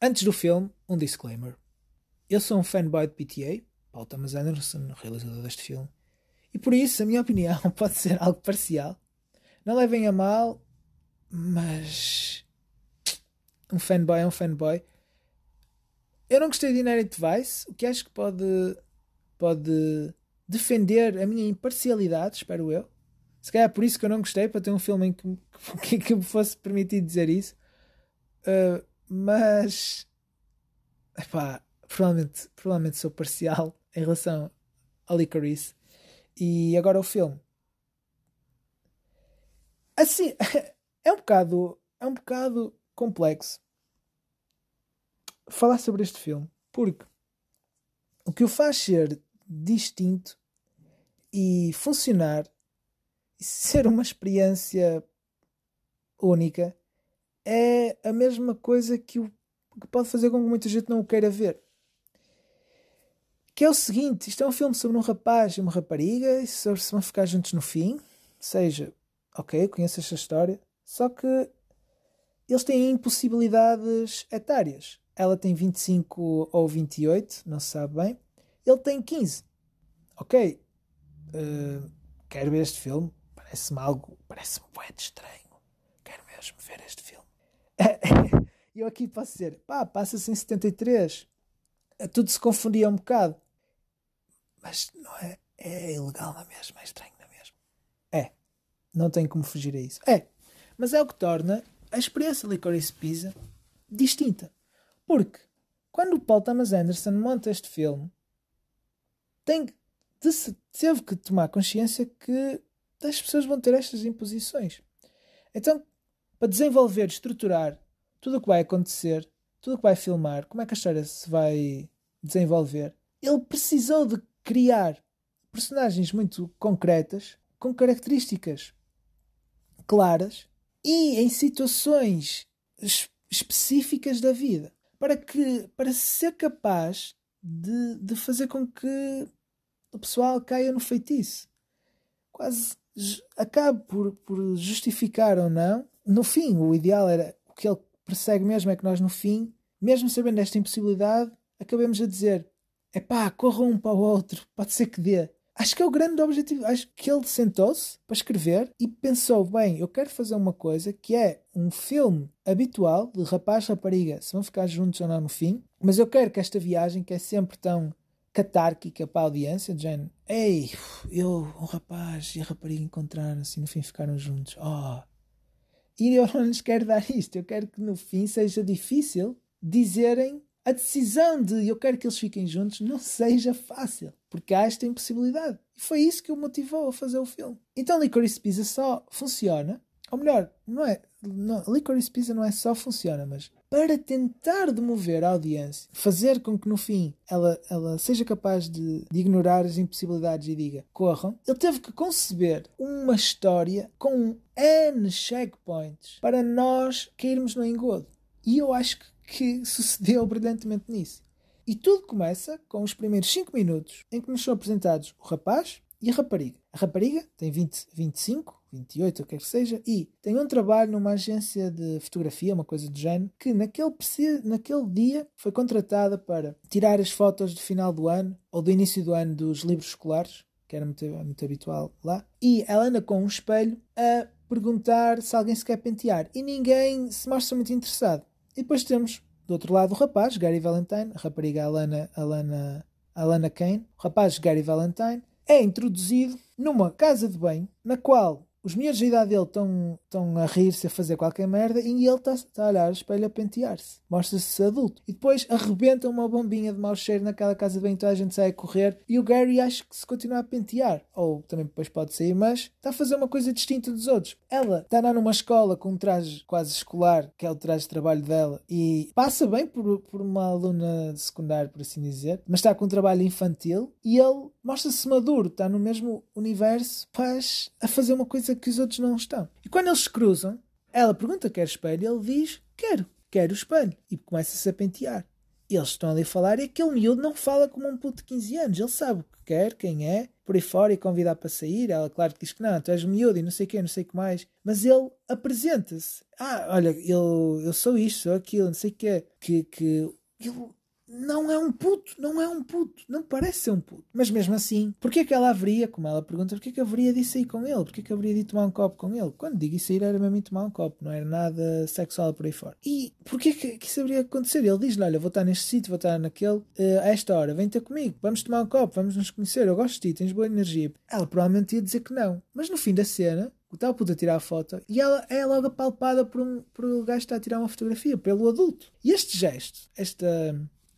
Antes do filme, um disclaimer. Eu sou um fanboy de PTA, Paul Thomas Anderson, realizador deste filme, e por isso a minha opinião pode ser algo parcial. Não levem a mal, mas. Um fanboy é um fanboy. Eu não gostei de Inherent Vice, o que acho que pode, pode defender a minha imparcialidade, espero eu. Se calhar é por isso que eu não gostei, para ter um filme em que, que, que me fosse permitido dizer isso. Uh, mas. Epá, provavelmente, provavelmente sou parcial em relação ao Licorice. E agora o filme. Assim, é um bocado, é um bocado complexo falar sobre este filme, porque o que o faz ser distinto e funcionar e ser uma experiência única é a mesma coisa que, o, que pode fazer com que muita gente não o queira ver. Que é o seguinte: isto é um filme sobre um rapaz e uma rapariga, e se vão ficar juntos no fim. Seja, ok, conheço esta história, só que eles têm impossibilidades etárias. Ela tem 25 ou 28, não se sabe bem. Ele tem 15. Ok, uh, quero ver este filme. Parece-me algo, parece-me muito estranho. Quero mesmo ver este filme. Eu aqui posso dizer, pá, passa-se em 73. Tudo se confundia um bocado. Mas não é, é ilegal na mesma, é estranho na mesma. É, não tem como fugir a isso. É, mas é o que torna a experiência Licorice Pizza distinta. Porque quando o Paul Thomas Anderson monta este filme, tem, teve que tomar consciência que as pessoas vão ter estas imposições. Então, para desenvolver, estruturar tudo o que vai acontecer, tudo o que vai filmar, como é que a história se vai desenvolver, ele precisou de criar personagens muito concretas, com características claras e em situações específicas da vida, para que para ser capaz de, de fazer com que o pessoal caia no feitiço. Quase acabe por, por justificar ou não. No fim, o ideal era o que ele persegue mesmo é que nós, no fim, mesmo sabendo esta impossibilidade, acabemos a dizer: é pá, corra um para o outro, pode ser que dê. Acho que é o grande objetivo. Acho que ele sentou-se para escrever e pensou: bem, eu quero fazer uma coisa que é um filme habitual de rapaz e rapariga, se vão ficar juntos ou não no fim, mas eu quero que esta viagem, que é sempre tão catárquica para a audiência, de género, ei, eu, um rapaz e a rapariga encontraram-se e no fim ficaram juntos. Oh, e eu não lhes quero dar isto. Eu quero que no fim seja difícil dizerem a decisão de eu quero que eles fiquem juntos não seja fácil. Porque há esta impossibilidade. E foi isso que o motivou a fazer o filme. Então Licorice Pizza só funciona. Ou melhor, não é. Não, Licorice Pizza não é só funciona, mas para tentar demover a audiência, fazer com que no fim ela, ela seja capaz de, de, ignorar as impossibilidades e diga corram, ele teve que conceber uma história com N checkpoints para nós cairmos no engodo. E eu acho que, que sucedeu brilhantemente nisso. E tudo começa com os primeiros 5 minutos em que nos são apresentados o rapaz e a rapariga. A rapariga tem 20, 25 28, o que quer que seja, e tem um trabalho numa agência de fotografia, uma coisa do género, que naquele, naquele dia foi contratada para tirar as fotos do final do ano ou do início do ano dos livros escolares, que era muito, muito habitual lá, e ela anda com um espelho a perguntar se alguém se quer pentear e ninguém se mostra muito interessado. E depois temos do outro lado o rapaz, Gary Valentine, a rapariga Alana, Alana, Alana Kane, o rapaz Gary Valentine, é introduzido numa casa de banho na qual os miúdos da idade dele estão, a rir-se, a fazer qualquer merda e ele está, está a olhar o espelho a pentear-se. Mostra-se adulto. E depois arrebenta uma bombinha de mau cheiro naquela casa de banho, toda a gente sai a correr e o Gary acha que se continua a pentear. Ou também depois pode sair, mas está a fazer uma coisa distinta dos outros. Ela está lá numa escola com um traje quase escolar, que é o traje de trabalho dela, e passa bem por, por uma aluna de secundário, por assim dizer, mas está com um trabalho infantil e ele mostra-se maduro, está no mesmo universo, faz a fazer uma coisa que os outros não estão. E quando eles se cruzam, ela pergunta quer espelho ele diz quero, quero o espelho. E começa-se a pentear. E eles estão ali a falar e aquele miúdo não fala como um puto de 15 anos. Ele sabe o que quer, quem é, por aí fora e convidar para sair. Ela, claro, diz que não, tu és miúdo e não sei o quê, não sei o que mais. Mas ele apresenta-se. Ah, olha, eu, eu sou isto, sou aquilo, não sei o quê. Que, que ele não é um puto, não é um puto, não parece ser um puto. Mas mesmo assim, porquê que ela haveria, como ela pergunta, porquê que haveria de sair com ele? Porquê que haveria de tomar um copo com ele? Quando digo isso, era mesmo tomar um copo, não era nada sexual por aí fora. E porquê que, que isso haveria de acontecer? Ele diz-lhe, olha, vou estar neste sítio, vou estar naquele, uh, a esta hora, vem ter comigo, vamos tomar um copo, vamos nos conhecer, eu gosto de ti, tens boa energia. Ela provavelmente ia dizer que não. Mas no fim da cena, o tal puto a tirar a foto e ela é logo apalpada por um, por um gajo que está a tirar uma fotografia, pelo adulto. E este gesto, esta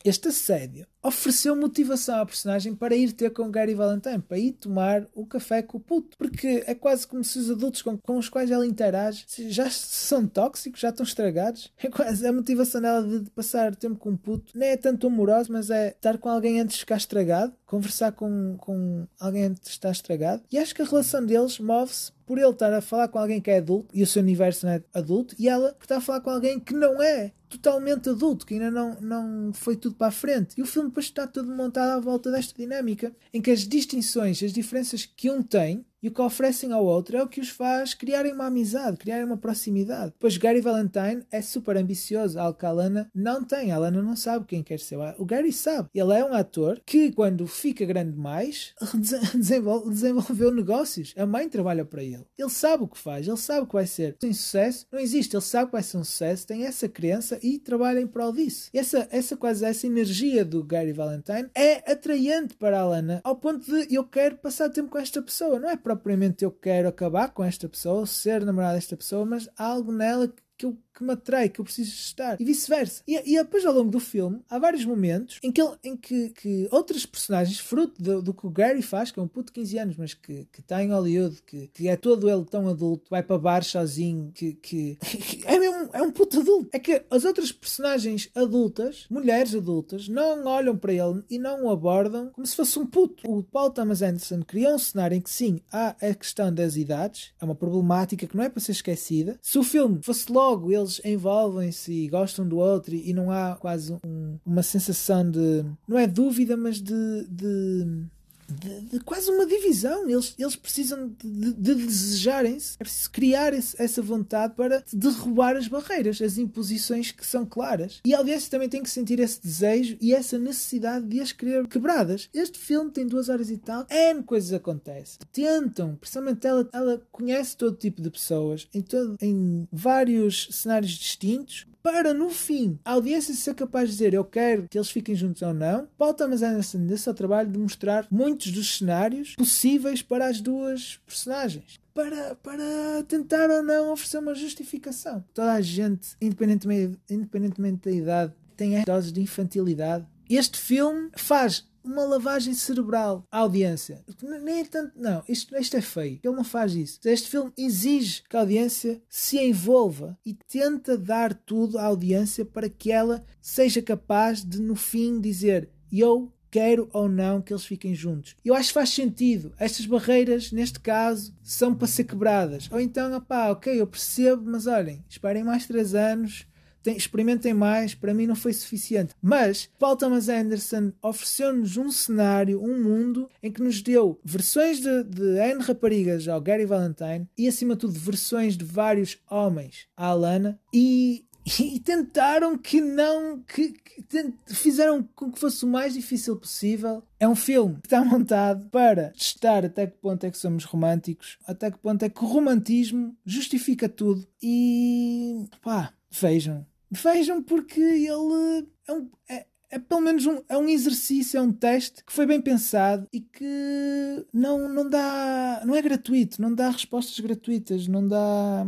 este assédio ofereceu motivação à personagem para ir ter com Gary Valentine, para ir tomar o café com o puto. Porque é quase como se os adultos com, com os quais ela interage já são tóxicos, já estão estragados. É quase a motivação dela de passar tempo com um puto. Não é tanto amoroso, mas é estar com alguém antes de ficar estragado, conversar com, com alguém antes de estar estragado. E acho que a relação deles move-se por ele estar a falar com alguém que é adulto e o seu universo não é adulto, e ela por estar a falar com alguém que não é totalmente adulto, que ainda não, não foi tudo para a frente. E o filme depois está todo montado à volta desta dinâmica, em que as distinções, as diferenças que um tem e o que oferecem ao outro é o que os faz criarem uma amizade, criarem uma proximidade. Pois Gary Valentine é super ambicioso, algo que a Alana não tem. A Alana não sabe quem quer ser. O Gary sabe. Ele é um ator que, quando fica grande demais, desenvolve, desenvolveu negócios. A mãe trabalha para ele. Ele sabe o que faz, ele sabe que vai ser. Tem sucesso, não existe. Ele sabe que vai ser um sucesso, tem essa crença e trabalha em prol disso. E essa, essa quase essa energia do Gary Valentine é atraente para a Alana, ao ponto de eu quero passar tempo com esta pessoa. Não é propriamente eu quero acabar com esta pessoa, ser namorada desta pessoa, mas há algo nela que eu que me atrai, que eu preciso estar, e vice-versa. E, e, depois, ao longo do filme, há vários momentos em que, ele, em que, que outras personagens, fruto do, do, que o Gary faz, que é um puto de 15 anos, mas que está em Hollywood, que, que é todo ele tão adulto, vai para bar sozinho, que, que, que é é um puto adulto. É que as outras personagens adultas, mulheres adultas, não olham para ele e não o abordam como se fosse um puto. O Paul Thomas Anderson criou um cenário em que, sim, há a questão das idades, é uma problemática que não é para ser esquecida. Se o filme fosse logo eles envolvem-se e gostam do outro e não há quase um, uma sensação de. não é dúvida, mas de, de de, de, quase uma divisão. Eles, eles precisam de, de desejarem-se. É preciso criar esse, essa vontade para derrubar as barreiras, as imposições que são claras. E a audiência também tem que sentir esse desejo e essa necessidade de as querer quebradas. Este filme tem duas horas e tal. N coisas acontecem. Tentam, principalmente ela, ela conhece todo tipo de pessoas em, todo, em vários cenários distintos para no fim a audiência ser capaz de dizer eu quero que eles fiquem juntos ou não, Paul Thomas Anderson desse ao trabalho de mostrar muitos dos cenários possíveis para as duas personagens. Para, para tentar ou não oferecer uma justificação. Toda a gente, independentemente, independentemente da idade, tem doses de infantilidade. Este filme faz uma lavagem cerebral à audiência. Nem é tanto, não, isto, isto é feio. Ele não faz isso. Este filme exige que a audiência se envolva e tenta dar tudo à audiência para que ela seja capaz de, no fim, dizer: Eu quero ou não que eles fiquem juntos. Eu acho que faz sentido. Estas barreiras, neste caso, são para ser quebradas. Ou então, opá, ok, eu percebo, mas olhem, esperem mais três anos tem, experimentem mais, para mim não foi suficiente. Mas Paul Thomas Anderson ofereceu-nos um cenário, um mundo em que nos deu versões de, de N raparigas ao Gary Valentine e acima de tudo versões de vários homens à Alana e e tentaram que não que, que, fizeram com que fosse o mais difícil possível é um filme que está montado para testar até que ponto é que somos românticos até que ponto é que o romantismo justifica tudo e pá, vejam Vejam porque ele é, um, é, é pelo menos um, é um exercício, é um teste que foi bem pensado e que não, não dá. não é gratuito, não dá respostas gratuitas, não dá.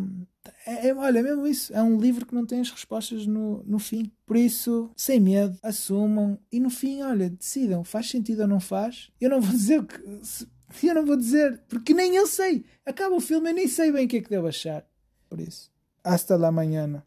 É, é, olha, é mesmo isso. É um livro que não tem as respostas no, no fim. Por isso, sem medo, assumam e no fim, olha, decidam. Faz sentido ou não faz? Eu não vou dizer que. Eu não vou dizer, porque nem eu sei. Acaba o filme, eu nem sei bem o que é que devo achar. Por isso, hasta la mañana.